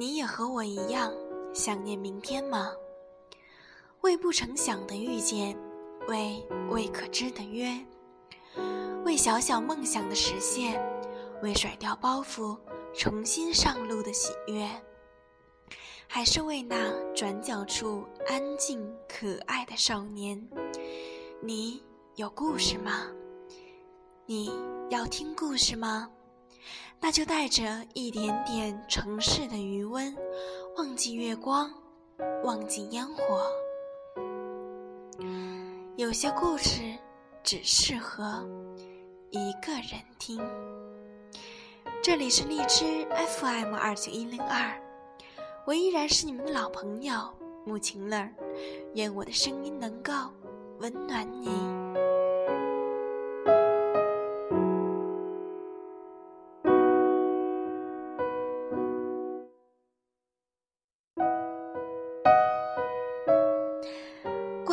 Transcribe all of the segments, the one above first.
你也和我一样想念明天吗？为不成想的遇见，为未可知的约，为小小梦想的实现，为甩掉包袱重新上路的喜悦，还是为那转角处安静可爱的少年？你有故事吗？你要听故事吗？那就带着一点点城市的余温，忘记月光，忘记烟火。有些故事只适合一个人听。这里是荔枝 FM 二九一零二，我依然是你们的老朋友木晴乐，愿我的声音能够温暖你。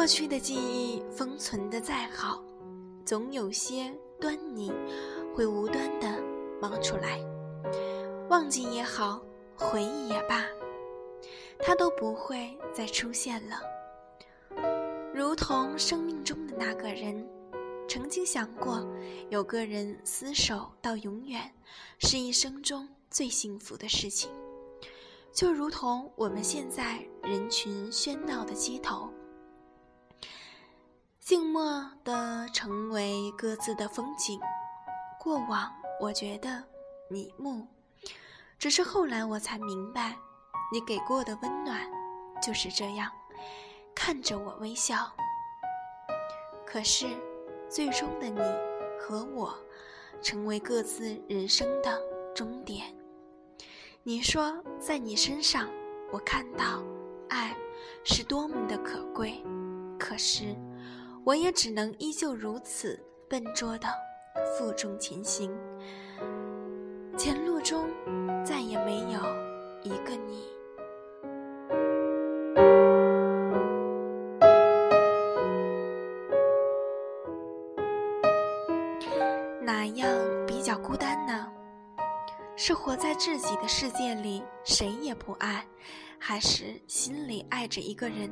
过去的记忆封存的再好，总有些端倪会无端的冒出来。忘记也好，回忆也罢，它都不会再出现了。如同生命中的那个人，曾经想过，有个人厮守到永远，是一生中最幸福的事情。就如同我们现在人群喧闹的街头。静默的成为各自的风景，过往我觉得你木，只是后来我才明白，你给过的温暖就是这样，看着我微笑。可是，最终的你和我，成为各自人生的终点。你说，在你身上，我看到爱是多么的可贵，可是。我也只能依旧如此笨拙的负重前行，前路中再也没有一个你。哪样比较孤单呢？是活在自己的世界里，谁也不爱，还是心里爱着一个人，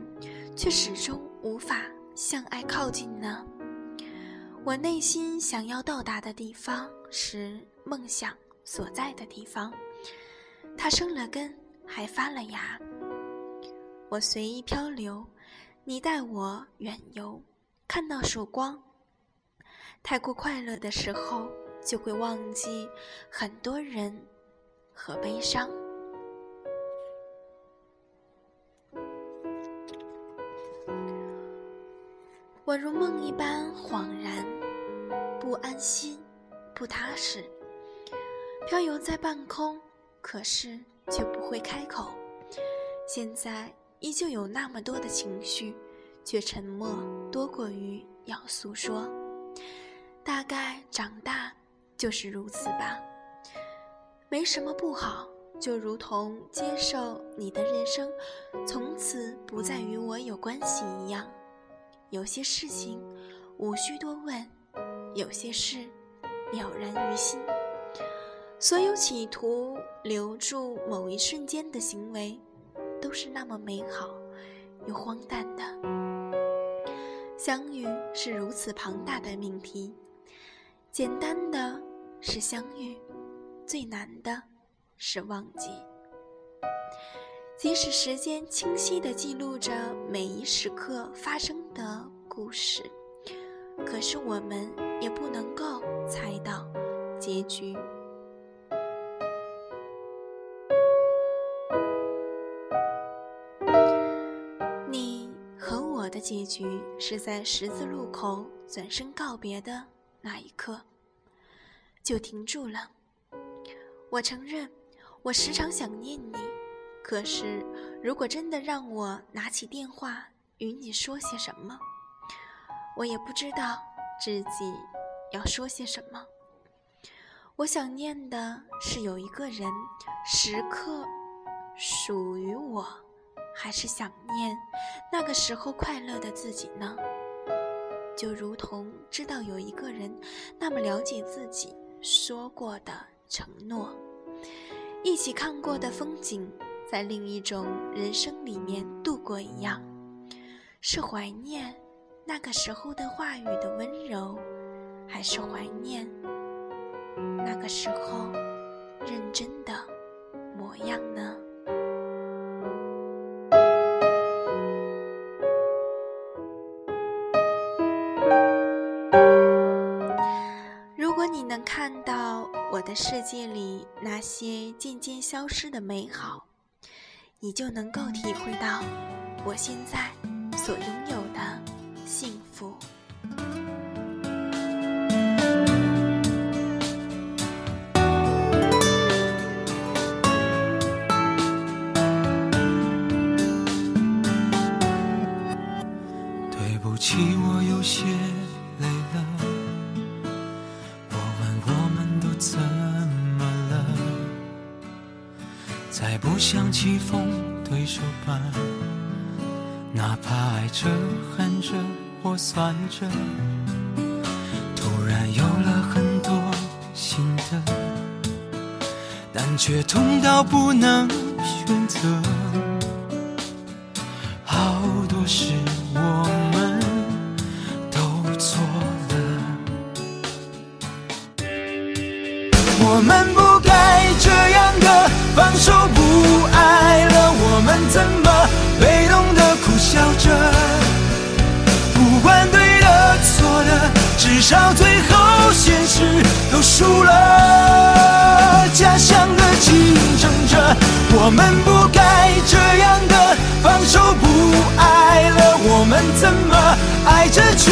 却始终无法？向爱靠近呢？我内心想要到达的地方是梦想所在的地方。它生了根，还发了芽。我随意漂流，你带我远游。看到曙光，太过快乐的时候，就会忘记很多人和悲伤。如梦一般恍然，不安心，不踏实，飘游在半空，可是却不会开口。现在依旧有那么多的情绪，却沉默多过于要诉说。大概长大就是如此吧，没什么不好，就如同接受你的人生从此不再与我有关系一样。有些事情无需多问，有些事了然于心。所有企图留住某一瞬间的行为，都是那么美好又荒诞的。相遇是如此庞大的命题，简单的是相遇，最难的是忘记。即使时间清晰地记录着每一时刻发生的故事，可是我们也不能够猜到结局。你和我的结局是在十字路口转身告别的那一刻，就停住了。我承认，我时常想念你。可是，如果真的让我拿起电话与你说些什么，我也不知道自己要说些什么。我想念的是有一个人时刻属于我，还是想念那个时候快乐的自己呢？就如同知道有一个人那么了解自己说过的承诺，一起看过的风景。在另一种人生里面度过一样，是怀念那个时候的话语的温柔，还是怀念那个时候认真的模样呢？如果你能看到我的世界里那些渐渐消失的美好。你就能够体会到我现在所拥有的幸福。像棋逢对手般，哪怕爱着、恨着或算着，突然有了很多心得，但却痛到不能选择。好多事我们都错了，我们不怎么被动的苦笑着？不管对的错的，至少最后现实都输了。假想的竞争者，我们不该这样的放手不爱了，我们怎么爱着却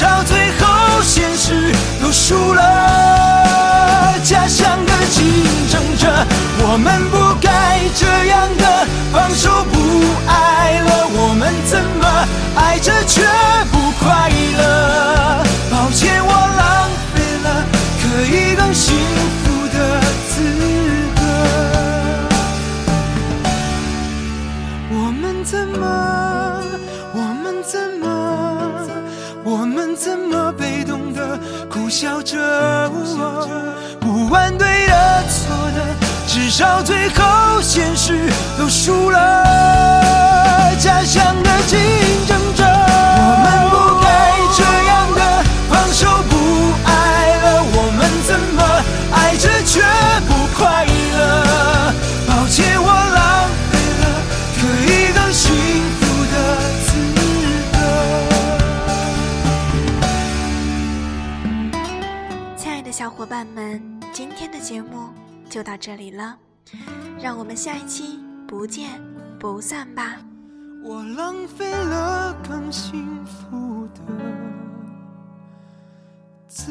到最后现实都输了。家乡的竞争者，我们不该这样的放手不爱了，我们怎么爱着却不管对的错的，至少最后现实都输了。家乡的景就到这里了，让我们下一期不见不散吧。我浪费了更幸福的资